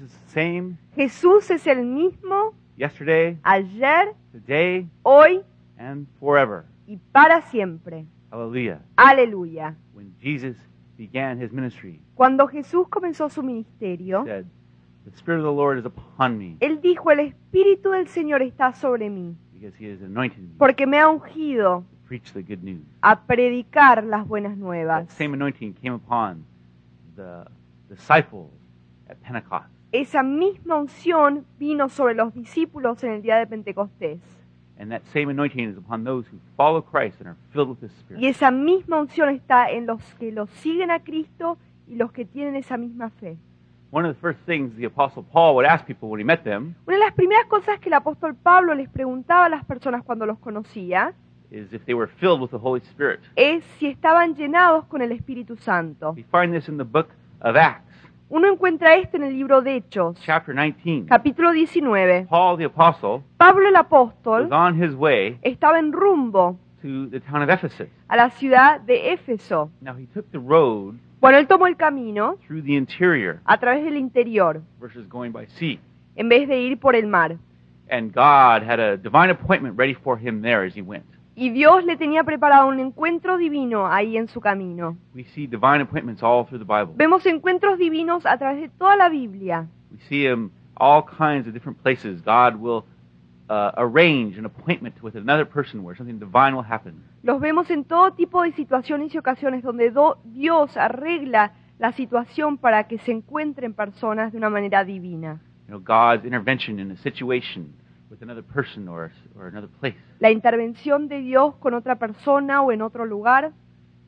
is the same Jesús es el mismo yesterday, ayer, today, hoy and forever. y para siempre. Hallelujah. Aleluya. When Jesus began his ministry, Cuando Jesús comenzó su ministerio, he said, The Spirit of the Lord is upon me Él dijo, el Espíritu del Señor está sobre mí, because he has anointed me porque me ha ungido to preach the good news. a predicar las buenas nuevas. That same anointing came upon the disciples at Pentecost. Esa misma unción vino sobre los discípulos en el día de Pentecostés. And that same anointing is upon those who follow Christ and are filled with His Spirit. Y esa misma unción está en los que los siguen a Cristo y los que tienen esa misma fe. One of the first things the Apostle Paul would ask people when he met them Una de las primeras cosas que el apóstol Pablo les preguntaba a las personas cuando los conocía is if they were filled with the Holy Spirit. es si estaban llenados con el Espíritu Santo. We find this in the book of Acts, Uno encuentra esto en el libro de Hechos, chapter 19. capítulo 19. Paul the Apostle Pablo el apóstol was on his way estaba en rumbo to the town of Ephesus. a la ciudad de Éfeso. Now he took the road Bueno, él tomó el camino through the interior a través del interior versus going by sea. en vez de ir por el mar. And God had a divine appointment ready for him there as he went. Y Dios le tenía preparado un encuentro divino ahí en su camino. We see divine appointments all through the Bible. Vemos encuentros divinos a través de toda la Biblia. We see them all kinds of different places. God will uh, arrange an appointment with another person where something divine will happen. Los vemos en todo tipo de situaciones y ocasiones donde do- Dios arregla la situación para que se encuentren personas de una manera divina. You know, God's intervention in a situation with another person or, or another place. La intervención de Dios con otra persona o en otro lugar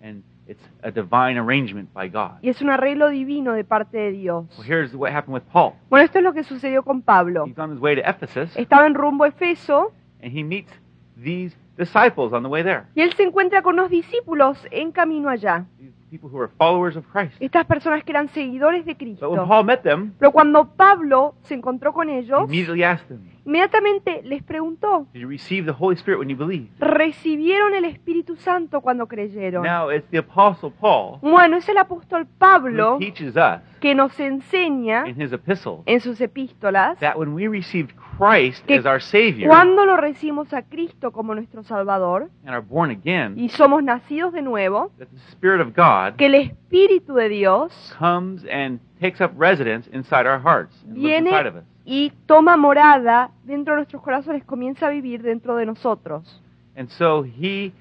And it's a divine arrangement by God. y es un arreglo divino de parte de Dios. Well, here's what happened with Paul. Bueno, esto es lo que sucedió con Pablo. He's on his way to Ephesus, Estaba en rumbo a Efeso and he meets these disciples on the way there. y él se encuentra con unos discípulos en camino allá. These people who are followers of Christ. Estas personas que eran seguidores de But when Cristo. Paul met them, Pero cuando Pablo se encontró con he ellos, immediately asked them, inmediatamente les preguntó, Did you receive the Holy Spirit when you believed? ¿recibieron el Espíritu Santo cuando creyeron? Now it's the Apostle Paul Bueno, es el apóstol Pablo who teaches us que nos enseña in his epistles en sus epístolas that when we received Christ Que as our Savior cuando lo recibimos a Cristo como nuestro Salvador and are born again, y somos nacidos de nuevo, that the Spirit of God que el Espíritu de Dios comes and takes up residence inside our hearts and lives Viene- inside of us. y toma morada dentro de nuestros corazones, comienza a vivir dentro de nosotros. And so He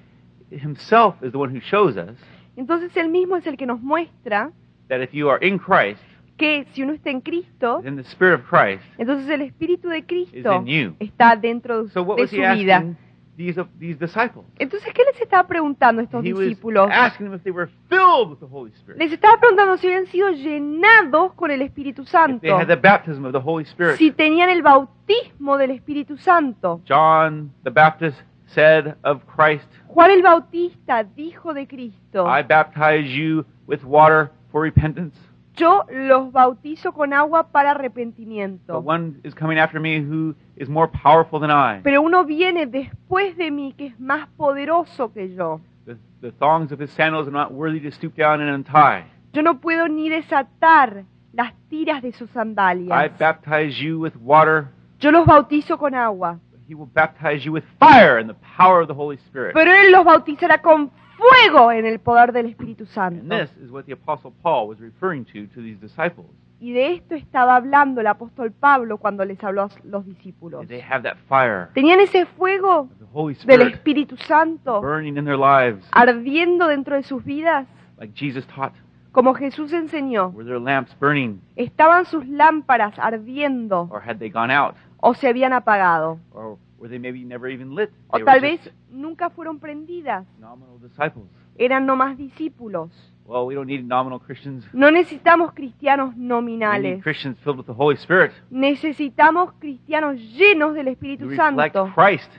Himself is the one who shows us Entonces Él mismo es el que nos muestra that if you are in Christ, que si uno está en Cristo, then the Spirit of Christ entonces el Espíritu de is Cristo in you. está dentro So what de was su He vida. asking these, disciples? Entonces, ¿qué les estaba preguntando a estos He was discípulos? asking them if they were filled with the Holy Spirit. Les estaba preguntando si habían sido llenados con el Espíritu If Santo, they had the baptism of the Holy Spirit. si tenían el bautismo del Espíritu Santo. John the Baptist said of Christ, Juan el Bautista dijo de Cristo, I baptize you with water for repentance, yo los bautizo con agua para but arrepentimiento. one is coming after me who is more powerful than I. Pero uno viene después de mí que es más poderoso que yo. The, the thongs of his sandals are not worthy to stoop down and untie. Yo no puedo ni desatar las tiras de sus I sandalias. baptize you with water, Yo los bautizo con agua. but he will baptize you with fire and the power of the Holy Spirit. Pero Él los bautizará con fuego en el poder del Espíritu And Santo. this is what the Apostle Paul was referring to to these disciples. Y de esto estaba hablando el apóstol Pablo cuando les habló a los discípulos. They have that fire Tenían ese fuego of the Holy del Espíritu Santo burning in their lives, ardiendo dentro de sus vidas, like Jesus taught. como Jesús enseñó. Were their lamps burning, Estaban sus lámparas ardiendo or had they gone out? o se habían apagado. or were they maybe never even lit? O They tal were vez just nunca fueron prendidas. nominal disciples. Eran nomás discípulos. Well, we don't need nominal Christians. No necesitamos cristianos We need nominales. Christians filled with the Holy Spirit Necesitamos cristianos llenos del who Espíritu reflect Santo Christ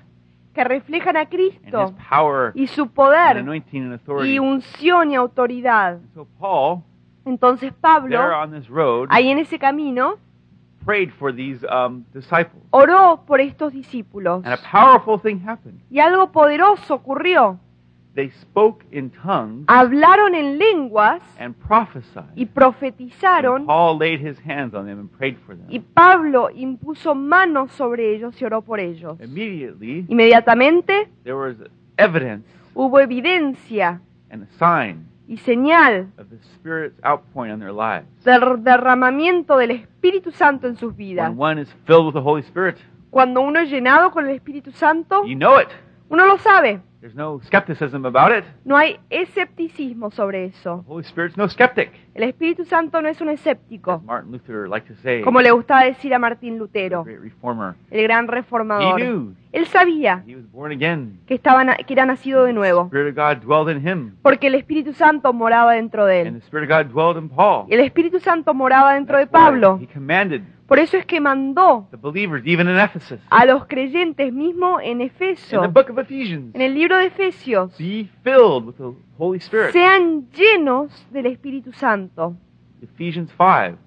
que reflejan a and His Cristo power y su and poder anointing and authority. y unción y autoridad. And so Paul, Entonces there Pablo, on this road, ahí en ese camino, prayed for these um, disciples, oró por estos discípulos. and a powerful thing happened. Y algo poderoso ocurrió. they spoke in tongues hablaron en lenguas and prophesied. y And profetizaron, Paul laid his hands on them and prayed for them. y Pablo impuso manos sobre ellos y oró por ellos. Immediately, Inmediatamente there was evidence hubo evidencia and a sign y señal of the Spirit's outpouring on their lives. del derramamiento del Espíritu Santo en sus vidas. When one is filled with the Holy Spirit, Cuando uno es llenado con el Espíritu Santo, you know it. Uno lo sabe. There's no skepticism about it. No hay escepticismo sobre eso. The Holy Spirit's no skeptic. El Espíritu Santo no es un escéptico, As Martin Luther liked to say, como le gustaba decir a Martín the Lutero, great el gran He reformador. knew Él sabía he was born again. que, estaba, que era nacido de The nuevo, Spirit of God dwelled in him, porque el Espíritu Santo moraba dentro de and él. the Spirit of God dwelled in Paul. Y el Espíritu Santo moraba dentro de That's Pablo. He commanded Por eso es que mandó the believers, even in Ephesus, a los creyentes mismo en in Efeso, the book of Ephesians, en el libro de Efesios, be filled with the Holy Spirit. sean llenos del Espíritu Santo. Ephesians 5,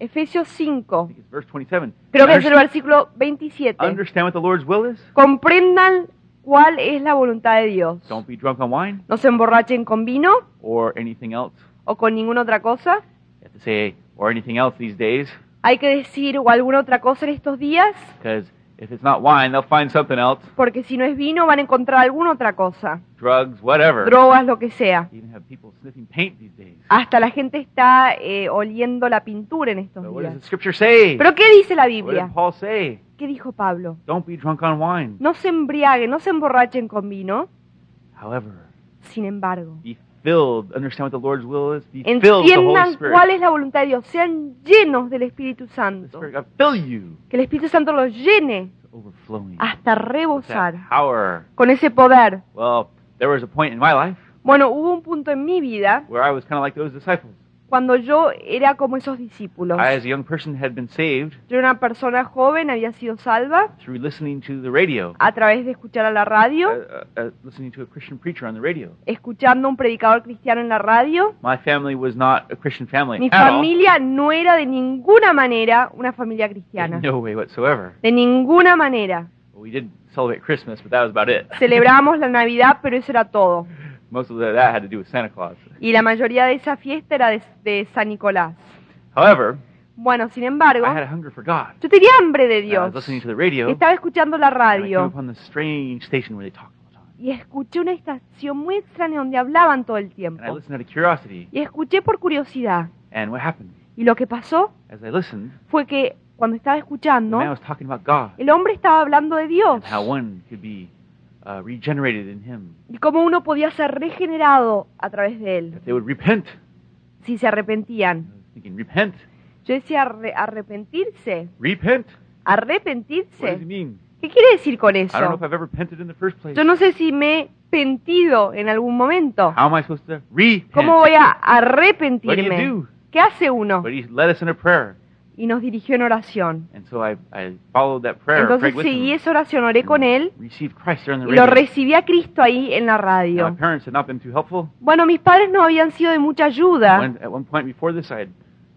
Efesios I 5, think it's verse 27. creo que es el Understand- versículo 27. Understand what the Lord's will is? Comprendan cuál es la voluntad de Dios. Don't be drunk on wine No se emborrachen con vino or anything else. o con ninguna otra cosa. You have to say, or anything else these days, Hay que decir o alguna otra cosa en estos días, because if it's not wine, they'll find something else. porque si no es vino van a encontrar alguna otra cosa. Drugs, whatever. Drogas, lo que sea. Even have people sniffing paint these days. Hasta la gente está eh, oliendo la pintura en estos So what does días. the scripture say? Pero ¿qué dice la What Biblia? did Paul say? ¿Qué dijo Pablo? Don't be drunk on wine. No se embriaguen, no se emborrachen con vino. However, Sin embargo, be filled. Understand what the Lord's will is. Be filled with the Holy Spirit. cuál es la voluntad de Dios. Sean llenos del Espíritu Santo. Fill you Que el Espíritu Santo los llene overflowing. hasta rebosar power. con ese poder. Well, there was a point in my life Bueno, hubo un punto en mi vida where I was kind of like those disciples. Cuando yo era como esos discípulos. I, as a young person, had been saved Yo era una persona joven, había sido salva through listening to the radio, a través de escuchar a la uh, radio, uh, uh, listening to a Christian preacher on the radio. escuchando a un predicador cristiano en la radio. My family was not a Christian family Mi at all. familia no era de ninguna manera una familia cristiana. No way whatsoever. De ninguna manera. We did celebrate Christmas, but that was about it. Celebramos la Navidad, pero eso era todo. Most of that had to do with Santa Claus. Y la mayoría de esa fiesta era de, de San Nicolás. However, Bueno, sin embargo, I had a hunger for God. yo tenía hambre de And I was Dios. listening to the radio, Estaba escuchando la I came radio upon this strange station where they talked all the time. y escuché una estación muy extraña donde hablaban todo el And I tiempo. listened out of curiosity. Y escuché por curiosidad. And what happened? Y lo que pasó As I listened, fue que cuando estaba the escuchando, man was talking about God el hombre estaba hablando de Dios and how one could be uh, regenerated in Him y cómo uno podía ser regenerado a través de él if they would repent. si se arrepentían. thinking, repent, Yo decía "Arre- arrepentirse, repent. What does it arrepentirse. mean? ¿Qué quiere decir con I don't know eso? if I've ever repented in the first place. Yo no sé si me he pentido en algún momento. How am I supposed to repent? ¿Cómo voy a What do you arrepentirme? do? ¿Qué hace uno? But He led us in a prayer, Y nos dirigió en oración. and so I, I followed that prayer, Entonces seguí esa oración, oré con él y lo recibí a Cristo ahí en la radio. my parents had not been too helpful. Bueno, mis padres no habían sido de mucha ayuda. One this, had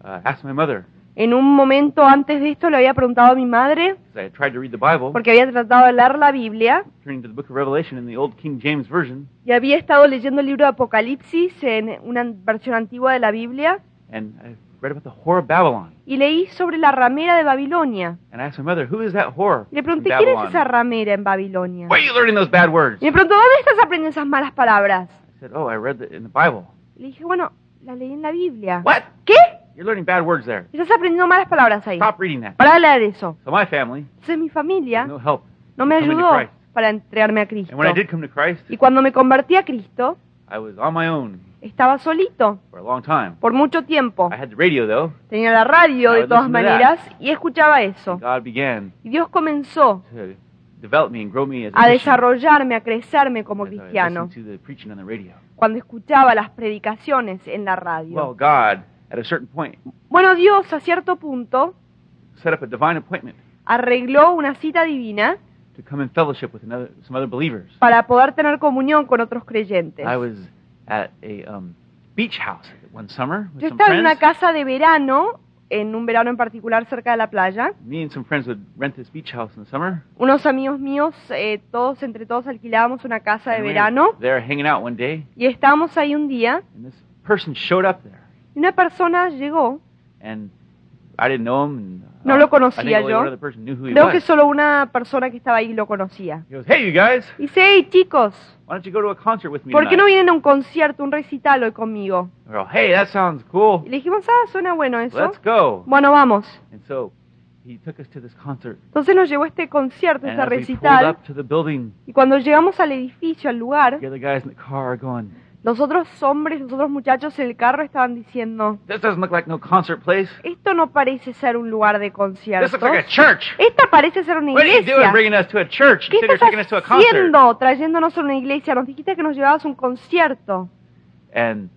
uh, asked my mother, En un momento antes de esto le había preguntado a mi madre, Bible, porque había tratado de leer la Biblia Version, y había estado leyendo el libro de Apocalipsis en una versión antigua de la Biblia and read about the whore of Babylon. y leí sobre la ramera de Babilonia. And I asked my mother, who is that whore Y le pregunté, ¿quién es esa ramera en Babilonia? Where are you learning those bad words? Y me preguntó, ¿dónde estás aprendiendo esas malas palabras? I said, oh, I read it in the Bible. Le dije, bueno, la leí en la Biblia. What? ¿Qué? You're learning bad words there. Estás aprendiendo malas palabras ahí. Stop reading that. Para leer eso. So my family, Entonces mi familia no help. no me ayudó para entregarme a Cristo. And when I did come to Christ, Y cuando me convertí a Cristo, I was on my own estaba solito for a long time. por mucho tiempo. I had the radio though. Tenía la radio de todas maneras y escuchaba eso. God began Y Dios comenzó to develop me and grow me as a desarrollarme, a crecerme como cristiano listened to the preaching on the radio. cuando escuchaba las predicaciones en la Well, radio. God, at a certain point, Bueno, Dios a cierto punto set up a divine appointment arregló una cita divina to come in fellowship with another, some other believers. para poder tener comunión con otros creyentes. I was at a um, beach house one summer with Yo some estaba en una friends, casa de verano en un verano en particular cerca de la playa. Me and some friends would rent this beach house in the summer. Unos amigos míos, eh, todos entre todos alquilábamos una casa de And we verano. were there hanging out one day, y estábamos ahí un día. And this person showed up there, y una persona llegó, and I didn't know him. Uh, No lo I conocía yo. creo que solo una persona que estaba ahí lo conocía. He goes, "Hey, you guys, Y dice, hey chicos, why don't you go to a concert with me ¿por qué no tonight?" vienen a un concierto, un recital hoy conmigo? "Hey, that sounds cool. Y le dijimos, ah, suena bueno eso. Let's go." Bueno, vamos. And so he took us to this concert, Entonces nos llevó a este concierto, este recital, up to the building, y cuando llegamos al edificio, al lugar, the other guys in the car are going, los otros hombres, los otros muchachos en el carro estaban diciendo, "This doesn't look like no concert place. esto no parece ser un lugar de This conciertos. looks like a church. Esta parece ser una What are you doing iglesia. bringing us to a church ¿Qué estás taking us to a concert?" haciendo trayéndonos a una iglesia? Nos dijiste que nos llevabas a un concierto. And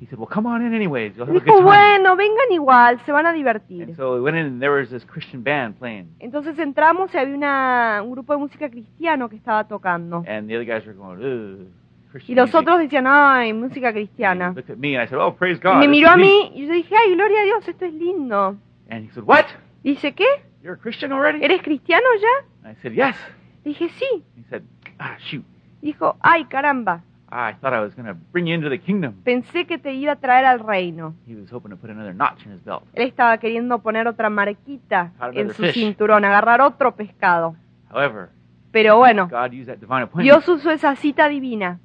he said, "Well, come on in anyways. You'll Y have a dijo, good time." bueno, vengan igual, se van a divertir. And so we went in, and there was this Christian band playing, Entonces entramos y había una, un grupo de música cristiano que estaba tocando. and the other guys were going, "Ugh, Y los music." otros decían, ay, música cristiana. me, "Oh, praise Y God." me this miró a neat." mí y yo dije, ay, gloria a Dios, esto es lindo. And he said, "What? Dice, ¿qué? You're a Christian already?" ¿Eres cristiano ya? Dije, sí. "Ah. Dijo, ay, caramba, I thought I was going to bring you into the kingdom." pensé que te iba a traer al reino. He was hoping to put another notch in his belt. Él estaba queriendo poner otra marquita en su fish. cinturón, agarrar otro pescado. However, Pero bueno. Dios usó esa cita divina.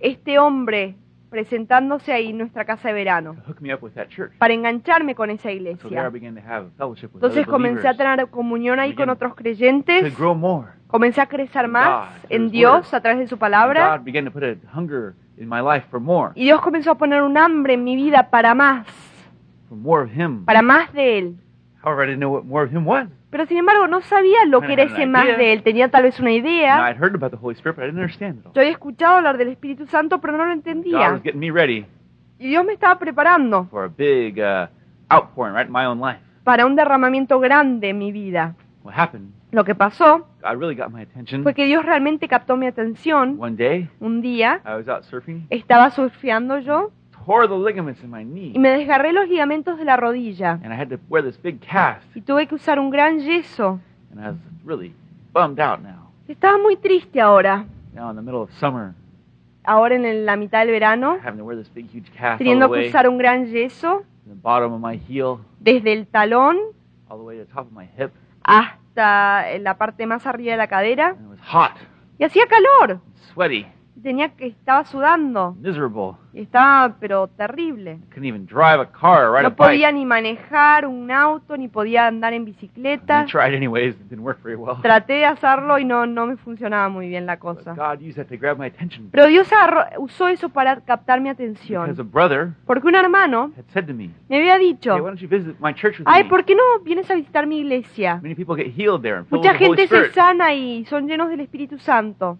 Este hombre presentándose ahí en nuestra casa de verano to hook me up with that church. para engancharme con esa iglesia. began to have fellowship with Entonces comencé a tener comunión ahí con otros creyentes, comencé a crecer más en Dios a través de su palabra God began to put a hunger in my life for more, y Dios comenzó a poner un hambre en mi vida para más, for more of Him. para más de Él. However, I didn't know what more of Him was. Pero sin embargo no sabía lo que era I ese más de Él, tenía tal vez una idea, I'd heard about the Holy Spirit, but I didn't understand it all. yo había escuchado hablar del Espíritu Santo pero no lo God entendía was getting me ready y Dios me estaba preparando for a big uh, outpouring right in my own life. para un derramamiento grande en mi vida. What happened? Lo que pasó God really got my attention. fue que Dios realmente captó mi atención. One day, Un día I was out surfing, estaba surfeando yo tore the ligaments in my knee, y me desgarré los ligamentos de la rodilla. And I had to wear this big cast, y tuve que usar un gran yeso. and I was really bummed out now. Estaba muy triste ahora, Now in the middle of summer, ahora en la mitad del verano, having to wear this big, huge cast all the teniendo que usar un gran yeso the bottom of my heel desde el talón all the way to the top of my hip, hasta la parte más arriba de la cadera. And it was hot, y hacía calor. sweaty, Tenía que estaba sudando miserable. estaba pero terrible. Couldn't even drive a car or ride a No podía ni manejar un auto ni podía andar en I bicicleta. tried anyways; it didn't work very well. Traté de hacerlo y no no me funcionaba muy bien la But cosa. God used that to grab my attention Pero Dios agarró- usó eso para captar mi because atención. a brother Porque un hermano had said to me, me había "Hey, dicho, why don't you visit my church with ay, me?" ¿por qué no vienes a visitar mi iglesia? Many people get healed there and filled Mucha with the Holy gente se Spirit. sana y son llenos del Espíritu Santo.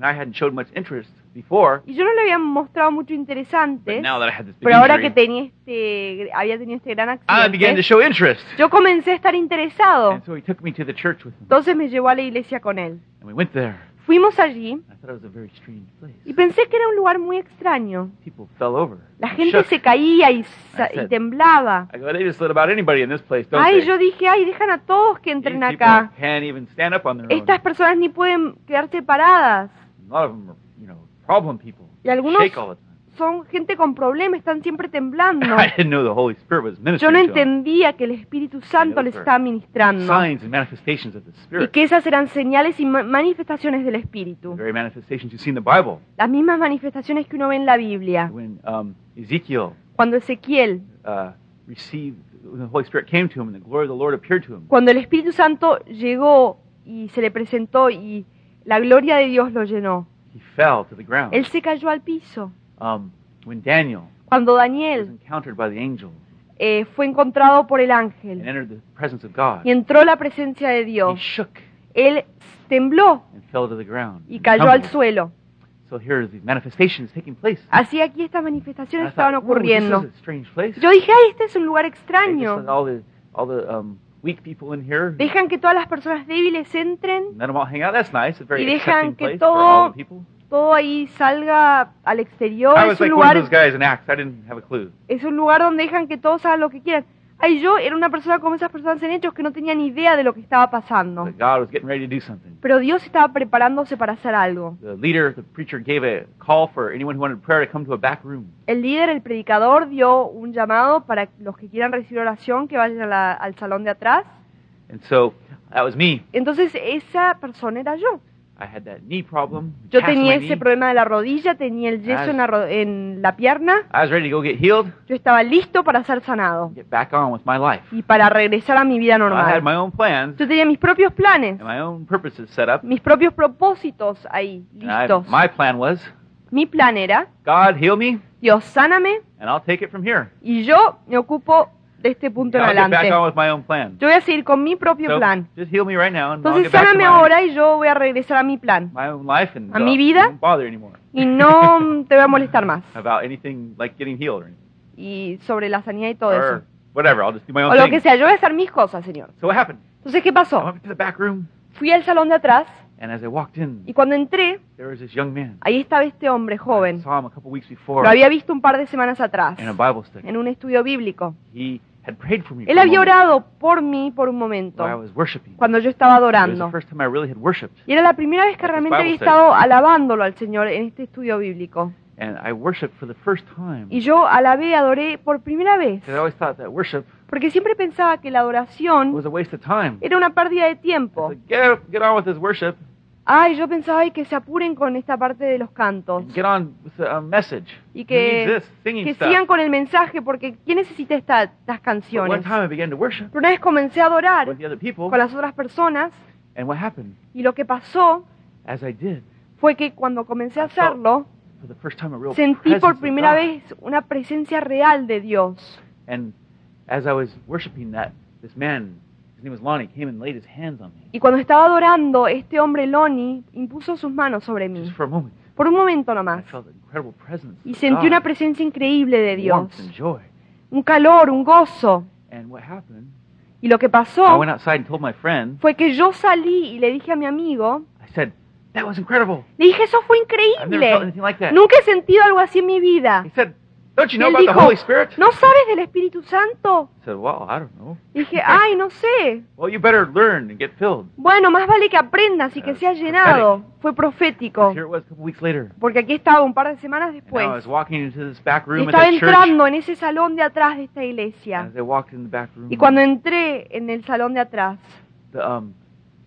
And I hadn't showed much interest before, Y yo no le había mostrado mucho but interesante, now that I had this big pero ahora que tenía este, había tenido este gran I began to accidente, show interest. yo comencé a estar interesado. And so he took me to the church with him, Entonces me llevó a la iglesia con él. and we went there. Fuimos allí I thought it was a very strange place. y pensé que era un lugar muy extraño. People fell over. La gente shook. se caía y, sa- temblaba. I go, they just let about anybody in this place, don't Ay, they? yo dije, ay, dejan a todos que These entren people acá. can't even stand up on their Estas personas ni pueden quedarse paradas. Y algunos son gente con problemas, están siempre temblando. I didn't know the Holy Spirit was Yo ministering no them. entendía que el Espíritu Santo les estaba ministrando y Spirit. que esas eran señales y ma- manifestaciones del Espíritu. Las mismas manifestaciones que uno ve en la Biblia. Um, Cuando Ezequiel, uh, cuando el Espíritu Santo llegó y se le presentó y la gloria de Dios lo llenó, he fell to the ground. él se cayó al piso. Um, when Daniel Cuando was Daniel encountered by the angel eh, fue encontrado por el and ángel entered the presence of God, y entró la presencia de he Dios, shook él tembló and fell to the ground. y and cayó al suelo. So here are these manifestations taking place. Así aquí estas And I manifestaciones thought, estaban "Whoa, this ocurriendo. is a strange place. Yo dije, ay, este es un lugar extraño. let all the all the um, weak people in here. Dejan que todas las personas débiles entren Let them all hang out. That's nice. It's a very Y dejan que todo- todo ahí salga al exterior. I Es un, like one of lugar, those guys in Acts. I didn't have a clue. es un lugar donde dejan que todos hagan lo que quieran. Ay, yo era una persona como esas personas en hechos que no tenía ni idea de lo que estaba pasando. But God was getting ready to do something. Pero Dios estaba preparándose para hacer algo. El líder, el predicador, dio un llamado para los que quieran recibir oración que vayan a la- al salón de atrás. And so that was me. Entonces esa persona era yo. I had that knee problem. Yo tenía ese problema de la rodilla, tenía el yeso en la, ro- en la pierna. I was ready to go get healed, Yo estaba listo para ser sanado get back on with my life. y para regresar a mi vida I had normal. my own plans Yo tenía mis propios planes, and my own purposes set up. mis propios propósitos ahí, And I- listos. my plan was, Mi plan era, God, heal me, Dios, sáname and I'll take it from here. y yo me ocupo de este punto en adelante. Yo voy a seguir con mi propio So, plan. just heal me right now, and I'll Entonces sáname ahora y yo voy a regresar a mi plan. A mi uh, vida. bother anymore Y no te voy a molestar más. about anything like getting healed or, anything. Y sobre la sanidad y todo or eso. whatever. I'll just do my own O lo thing. que sea, yo voy a hacer mis cosas, Señor. So what happened? Entonces, ¿qué I pasó? went to the back room, Fui al salón de atrás and as I walked in, y cuando entré, there was this young man. ahí estaba este hombre I joven. saw him a couple weeks before Lo había visto un par de semanas atrás in a Bible study. en un estudio bíblico. He had prayed for me. Él for a había moment orado por mí por un momento while I was worshiping. cuando yo estaba It was the adorando. first time I really had worshipped, Y era la primera vez que realmente había estado alabándolo al Señor en este estudio bíblico. and I worshipped for the first time. Y yo alabé, adoré por primera vez. Because I always thought that worship Porque siempre pensaba que la adoración was a waste of time. era una pérdida de I tiempo. said, get, up- get on with this worship. Ay, yo pensaba "Ay, que se apuren con esta parte de los cantos. Get on with the uh, message. Y que, this? Que sigan con el mensaje, porque ¿quién necesita esta- estas But one canciones? time I began to worship Pero una vez comencé a adorar with the other people, con las otras personas and what happened y lo que pasó as I did, fue que cuando comencé a hacerlo, for the first time, a real sentí por primera vez una presencia real de Dios. And as I was worshiping that, this man, his name was Lonnie, came and laid his hands on me Y cuando estaba adorando, este hombre Loni impuso sus manos sobre mí, just for a moment. por un momento I nomás, felt an incredible presence y sentí una presencia increíble de Dios, un calor, un gozo. And what happened? Y lo que I pasó went outside and told my friend. fue que yo salí y le dije a mi amigo, I said, "That was incredible. le dije, eso fue increíble. anything like that." Nunca he sentido algo así en mi vida. "Don't you know about the Holy Spirit?" ¿no sabes del Espíritu Santo? I said, "Well, I don't know." Y dije, ay, no sé. Well, you better learn and get filled. Bueno, más vale que aprendas y que seas llenado. Fue profético. Here it was a couple weeks later. Porque aquí estaba un par de semanas And I después. was walking into this back Y room at estaba church. entrando en ese salón de atrás de esta iglesia. As I walked in the back room, Y cuando entré en el salón de atrás, the, um,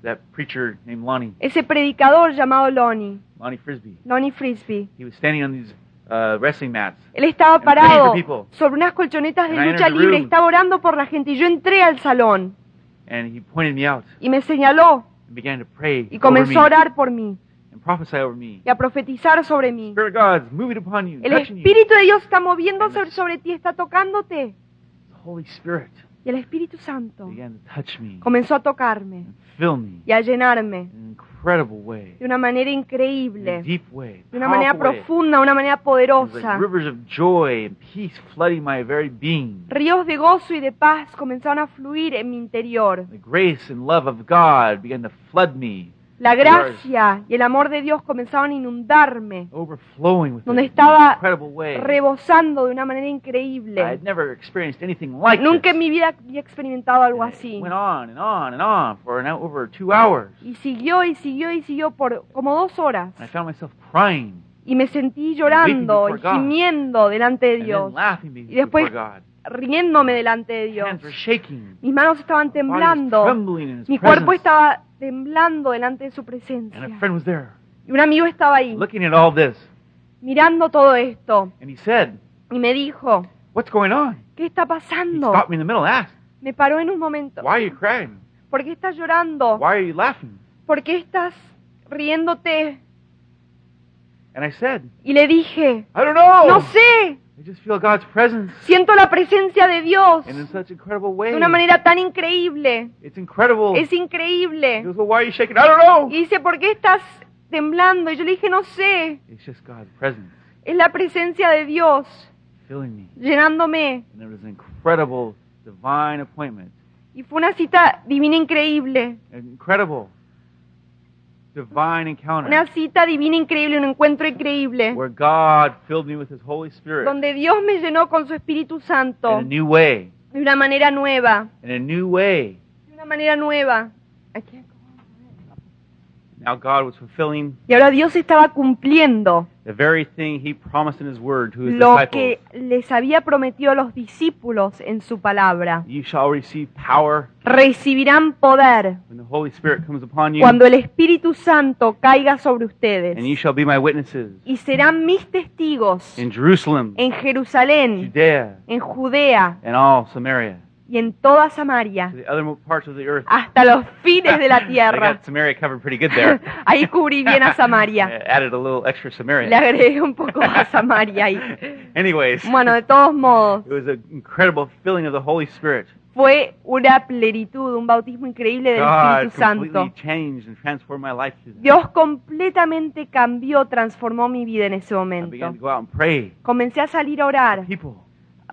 that preacher named Lonnie, ese predicador llamado Lonnie, Lonnie Frisbee, Lonnie Frisbee, he was standing on these uh, wrestling mats. él estaba parado sobre unas colchonetas de And lucha libre, estaba orando por la gente y yo entré al salón And he pointed me out y me señaló and began to pray y comenzó me a orar por mí and prophesy over me. y a profetizar sobre mí. Spirit of God's moving upon you, El touching you. Espíritu de Dios está moviéndose sobre ti, está tocándote. The Holy Spirit Y el Espíritu Santo comenzó a tocarme y a llenarme de una manera increíble, de una manera profunda, una manera poderosa. Ríos de gozo y de paz comenzaron a fluir en mi interior. La gracia y el amor de Dios comenzaron a inundarme, donde estaba rebosando de una manera increíble. Nunca en mi vida había experimentado algo así. Y siguió y siguió y siguió por como dos horas. Y me sentí llorando y gimiendo delante de Dios, Y después. Riéndome delante de Dios. Mis manos estaban temblando. Mi cuerpo estaba temblando delante de su presencia. Y un amigo estaba ahí, mirando todo esto. Y me dijo? ¿qué está pasando? me paró en un momento. ¿Por qué estás llorando? ¿Por qué estás riéndote? And I said, Y le dije, no sé, I just feel God's presence siento la presencia de Dios and in such incredible way. de una manera tan increíble. It's incredible. Es increíble. goes, Well, why are you shaking? I don't know. Y dice, ¿por qué estás temblando? Y yo le dije, no sé, It's just God's presence es la presencia de Dios llenándome. And it was an incredible divine appointment. Y fue una cita divina increíble. Incredible. Divine encounter Una cita divina increíble, un encuentro increíble, where God filled me with His Holy Spirit donde Dios me llenó con su Espíritu in a Santo new way, de una manera nueva, in a new way. de una manera nueva. Now God was fulfilling Y ahora Dios estaba cumpliendo the very thing He promised in His Word to His lo disciples. que les había prometido a los discípulos en su palabra. You shall receive power Recibirán poder when the Holy Spirit comes upon you, cuando el Espíritu Santo caiga sobre ustedes and you shall be my witnesses y serán mis testigos in Jerusalem, en Jerusalén, Judea, en Judea and all Samaria, y en toda to Samaria, hasta los fines de la tierra. Ahí cubrí bien a Samaria. added a little extra Le agregué un poco a Samaria ahí. Anyways, Bueno, de todos modos, it was an incredible filling of the Holy Spirit. fue una plenitud, un bautismo increíble del Espíritu Santo. Dios completamente cambió, transformó mi vida en ese momento. began to go out and pray Comencé a salir a orar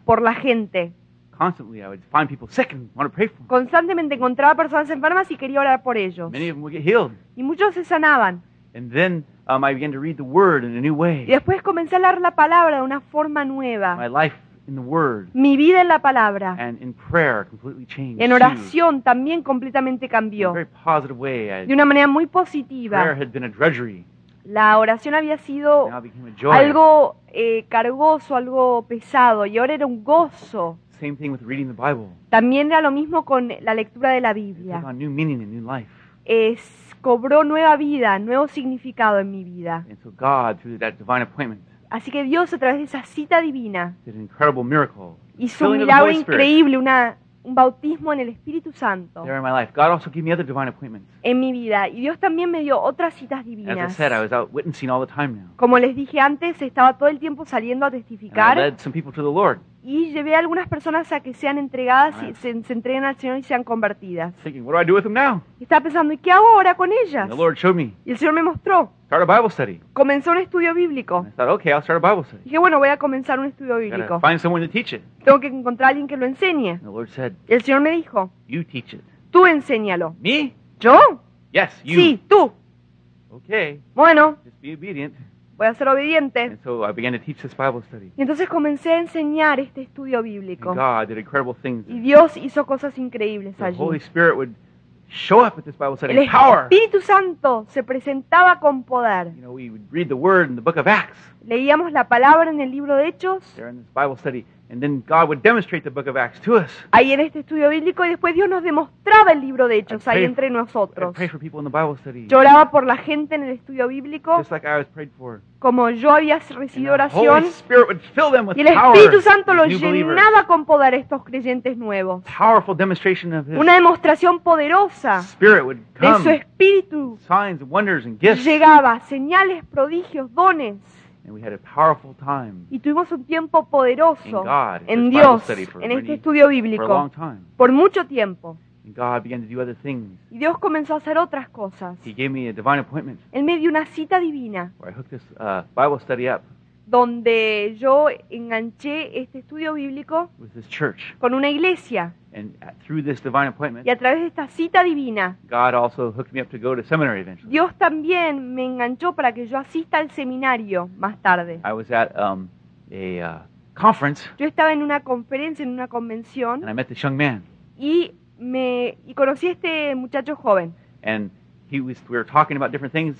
por la gente. Constantly, I would find people sick and want to pray for them. Constantemente encontraba personas enfermas y quería orar por ellos. Many of them would get healed. Y muchos se sanaban. And then um, I began to read the Word in a new Y way. después comencé a leer la palabra de una forma My nueva. life in the Word Mi vida en la palabra, and in prayer completely changed. en oración también completamente In a cambió. very positive way. I, De una manera muy prayer positiva. had been a drudgery. La oración había sido algo eh, cargoso, algo pesado, y ahora era un gozo. Same thing with reading the Bible. También era lo mismo con la lectura de la It took Biblia. on new meaning and new life. Es- cobró nueva vida, nuevo significado en mi vida. And so God, through that divine appointment, Así que Dios, a través de esa cita divina, did an incredible miracle. hizo un milagro increíble, una, un bautismo en el Espíritu Santo there in my life. God also gave me other divine appointments. en mi vida. Y Dios también me dio otras citas As I divinas. said, I was out witnessing all the time now. Como les dije antes, estaba todo el tiempo saliendo a And I testificar led some people to the Lord, y llevé a algunas personas a que sean entregadas y se, se entreguen al Señor y sean convertidas. thinking, what do I do with them now? Y estaba pensando, ¿y qué hago ahora con ellas? And the Lord showed me, Y el Señor me mostró. start a Bible study. Comenzó un estudio bíblico. And I thought, okay, I'll start a Bible study. Dije, bueno, voy a comenzar un estudio Gotta bíblico. find someone to teach it. Tengo que encontrar a alguien que lo enseñe. And the Lord said, Y el Señor me dijo, you teach it. tú enséñalo. Me? ¿Yo? Yes, you. Sí, tú. Okay, Bueno, just be obedient. Voy a ser obediente. And so I began to teach this Bible study. Y entonces comencé a enseñar este estudio And bíblico. God did incredible things. Y Dios hizo cosas increíbles The allí. Holy Spirit would show up at this Bible study El. Espíritu Santo se presentaba con poder. You know, we would read the Word in the book of Acts Leíamos la palabra en el libro de Hechos, there in this Bible study, and then God would demonstrate the book of Acts to us. ahí en este estudio bíblico, y después Dios nos demostraba el libro de Hechos ahí entre nosotros. Lloraba por la gente en el estudio bíblico, just like I was prayed for. como yo había recibido oración, y el. Espíritu Santo los llenaba con poder a estos creyentes nuevos. Powerful demonstration of His Una demostración poderosa Spirit would de su. Espíritu Signs and wonders and gifts. llegaba, señales, prodigios, dones. And we had a powerful time Y tuvimos un tiempo in poderoso God, en Dios, study for, en este estudio for a long bíblico, time. por mucho tiempo. And God began to do other things. Y Dios comenzó a hacer otras cosas. He gave me a divine appointment Él me dio una cita divina donde yo enganché este estudio bíblico with this church. con una iglesia. And through this divine appointment, Y a través de esta cita divina, God also hooked me up to go to seminary eventually. Dios también me enganchó para que yo asista al seminario más tarde. I was at um, a uh, conference Yo estaba en una conferencia, en una convención, and I met this young man. y, me, y conocí a este muchacho joven. And he was, we were talking about different things,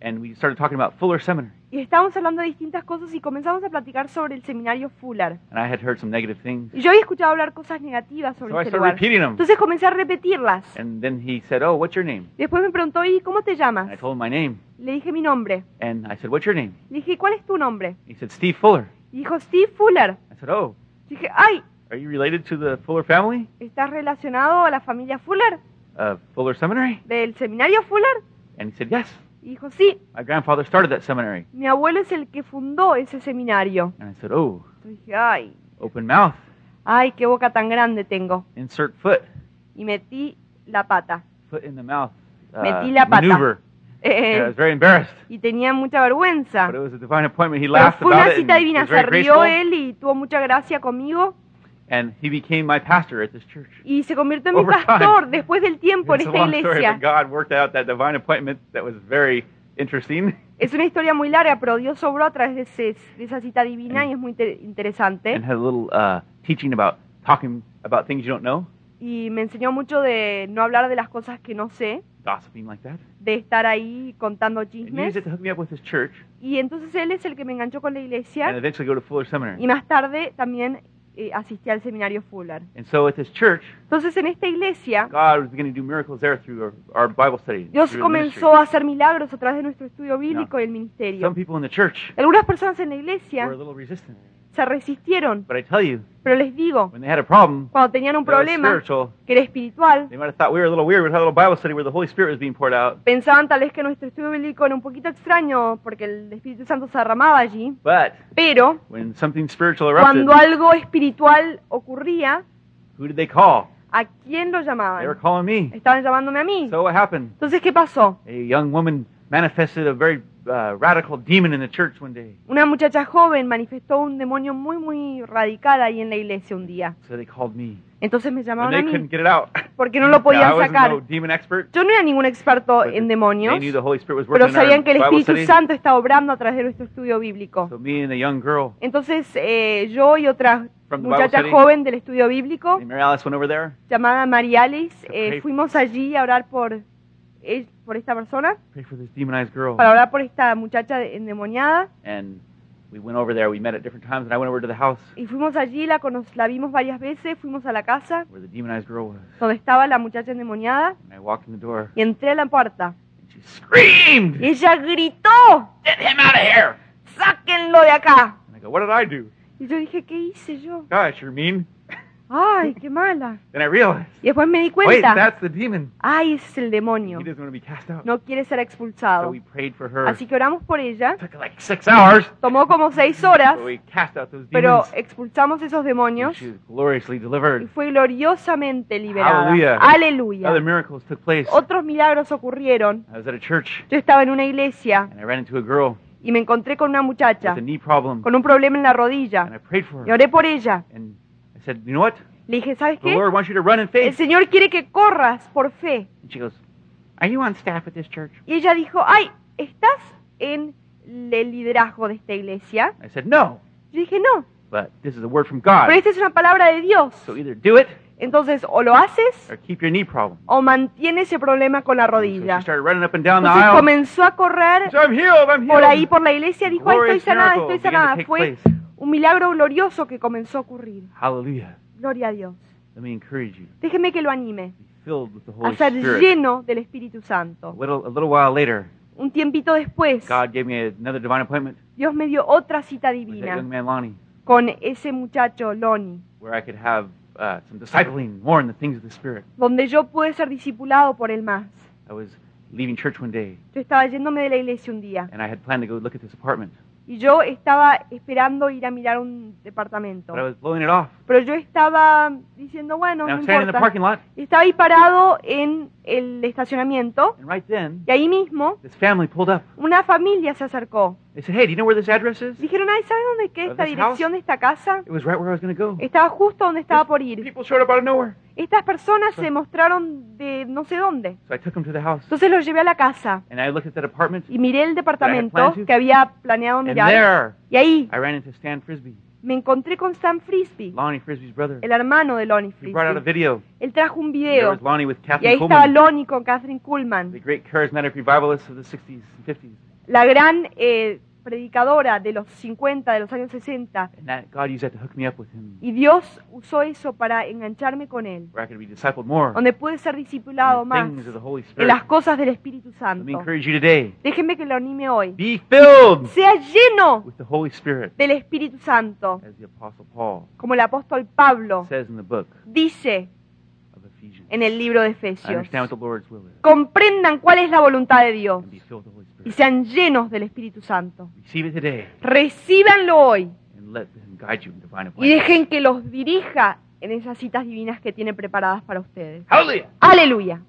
and we started talking about Fuller Seminary. Y estábamos hablando de distintas cosas y comenzamos a platicar sobre el seminario Fuller. And I had heard some negative things. Y yo había escuchado hablar cosas negativas sobre So este lugar. Entonces comencé a repetirlas. And then he said, Oh, what's your name? Después me preguntó, ¿y cómo te llamas? I told him my name. Le dije mi nombre. And I said, What's your name? Le dije, ¿cuál es tu nombre? He said, Steve Fuller. Y dijo, Steve Fuller. I said, Oh, Dije, ay, are you related to the Fuller family? ¿estás relacionado a la familia Fuller? Uh, Fuller Seminary? ¿Del seminario Fuller? And he said, Yes. Y dijo, sí, My grandfather started that seminary. mi abuelo es el que fundó ese seminario. And I said, Oh, Entonces dije, ay, open mouth, ay, qué boca tan grande tengo. insert foot, Y metí la pata. foot in the mouth. Uh, Metí la pata. maneuver. Eh, was very embarrassed. y tenía mucha vergüenza. But it was a divine appointment. He Pero laughed fue about una cita divina, se rió él y tuvo mucha gracia conmigo. And he became my pastor at this church. y se convirtió en mi Over time. pastor después del tiempo en a esta long story, iglesia. but God worked out that divine appointment that was very interesting. Es una historia muy larga, pero Dios obró a través de, ese- de esa cita divina y es muy inter- interesante. And had a little uh, teaching about talking about things you don't know, Y me enseñó mucho de no hablar de las cosas que no sé, gossiping like that. de estar ahí contando And he chismes. used it to hook me up with his church Y entonces él es el que me enganchó con la and iglesia eventually go to Fuller Seminary. y más tarde también eh, asistí al seminario Fuller. And so at this church, Entonces en esta iglesia God was beginning to do miracles there through our, our Bible study. Dios comenzó a hacer milagros a través de nuestro estudio bíblico y el Some ministerio. people in the church Algunas personas en la were a iglesia little resistant. Se resistieron, But I tell you, pero les digo, when they had a problem, cuando tenían un problema que era espiritual, pensaban tal vez que nuestro estudio bíblico era un poquito extraño porque el Espíritu Santo se derramaba allí, But pero when something spiritual erupted, cuando algo espiritual ocurría, who did they call? ¿a quién lo They were llamaban? calling me. Estaban llamándome a mí. So what happened? Entonces, ¿qué pasó? A young woman manifested a very uh, radical demon in the church one day. Una muchacha joven manifestó un demonio muy, muy radical ahí en la iglesia un día. So they called me. Entonces me And llamaron a they mí couldn't get it out. porque no lo podían sacar. no demon expert. Yo no era ningún experto but en demonios, They knew the Holy Spirit was working pero sabían que el Bible Espíritu study. Santo estaba obrando a través de nuestro estudio bíblico. So me and the young girl Entonces eh, yo y otra muchacha joven del estudio bíblico, Mary Alice went over there, llamada María Alice, eh, fuimos allí a orar por, eh, por esta persona, prayed for this demonized girl. para orar por esta muchacha endemoniada. And we went over there. We met at different times, and I went over to the house Y fuimos allí, la, cono- la vimos varias veces, fuimos a la casa where the demonized girl was. donde estaba la muchacha endemoniada And I walked in the door, y entré a la puerta. and she screamed, Y ella gritó, "Get him out of here!" sáquenlo de acá. And I go, "What did I do?" Y yo dije, ¿qué hice yo? Gosh, you're mean. Ay, qué mala. Then I realized, Y después me di wait, cuenta, that's the demon. ay, ese es el He demonio. doesn't want to be cast out. No quiere ser So expulsado. we prayed for her. Así que oramos por ella. It took like six hours. Tomó como seis horas, But we cast out those pero demons. expulsamos esos and demonios she was gloriously y delivered. fue gloriosamente liberada. Hallelujah. Aleluya. Other miracles took place. Otros milagros ocurrieron. I was at a church, Yo estaba en una iglesia and I ran into a girl y me encontré con una with muchacha a knee problem, con un problema en la and rodilla. I prayed for Y her. oré por ella. And said, "You know what? Le dije, ¿sabes The qué? Lord wants you to run in El faith." Señor quiere que corras por fe. And she goes, "Are you on staff at this church?" Y ella dijo, ay, ¿estás en el liderazgo de esta iglesia? I said, "No, Yo dije, no, but this is a word from God. pero esta es una palabra de Dios. So either do it Entonces, o lo haces or keep your knee problem." o mantiene ese problema con la So she rodilla. started running up and down the Entonces aisle. comenzó a correr So I'm healed. I'm por ahí, por la iglesia, dijo, ay, estoy Glorious sanada, miracle estoy began to sanada. take Fue place. Un milagro glorioso que comenzó a ocurrir. Hallelujah. Gloria a Dios. Let me encourage you. Déjeme que lo anime Be filled with the a ser Spirit. lleno del Espíritu A Santo. little, a little while later, Un tiempito después, God gave me another divine appointment Dios me dio otra cita with that young divina man Lonnie, con ese muchacho Loni, where I could have uh, some discipling more in the things of the Spirit. donde yo pude ser discipulado por él más. I was leaving church one day, Yo estaba yéndome de la iglesia un día and I had planned to go look at this apartment, y yo estaba esperando ir a mirar un departamento. but I was blowing it off. Pero yo estaba diciendo, bueno, no importa. parking lot, Y Estaba ahí parado en el estacionamiento and right then, y ahí mismo this family pulled up. una familia se acercó. They said, "Hey, do you know where this address is?" Dijeron, ay, ¿sabes dónde queda Of esta this dirección de esta casa? It was right where I was going to go. Estaba justo donde estaba por ir. People showed up out of nowhere, Estas personas se mostraron de no sé dónde. so I took them to the house, Entonces los llevé a la casa and I looked at that apartment, y miré el departamento que había planeado and mirar. there Y ahí I ran into Stan Frisbee, me encontré con Stan Frisbee, Lonnie Frisbee's brother. el hermano de Lonnie He brought out a Frisbee. video. Él trajo un There video was Lonnie with y ahí estaba Lonnie con Catherine the Kuhlman, great charismatic revivalists of the 60s and 50s. La gran eh, predicadora de los 50, de los años 60. And that God used that to hook me up with him, Y Dios usó eso para engancharme con él, where I could be discipled more donde pude ser discipulado más things of the Holy en Spirit. las cosas del Espíritu Let Santo. me encourage you today. Déjenme que lo anime hoy. Be filled Sea lleno with the Holy Spirit, del Espíritu Santo, as the Apostle Paul como el apóstol Pablo says in the book dice of Ephesians. en el libro de I Efesios. understand what the Lord's will is, Comprendan cuál es la voluntad de Dios and be filled with the Holy y sean llenos del Espíritu Santo. Recíbanlo hoy y dejen que los dirija en esas citas divinas que tiene preparadas para ustedes. Aleluya.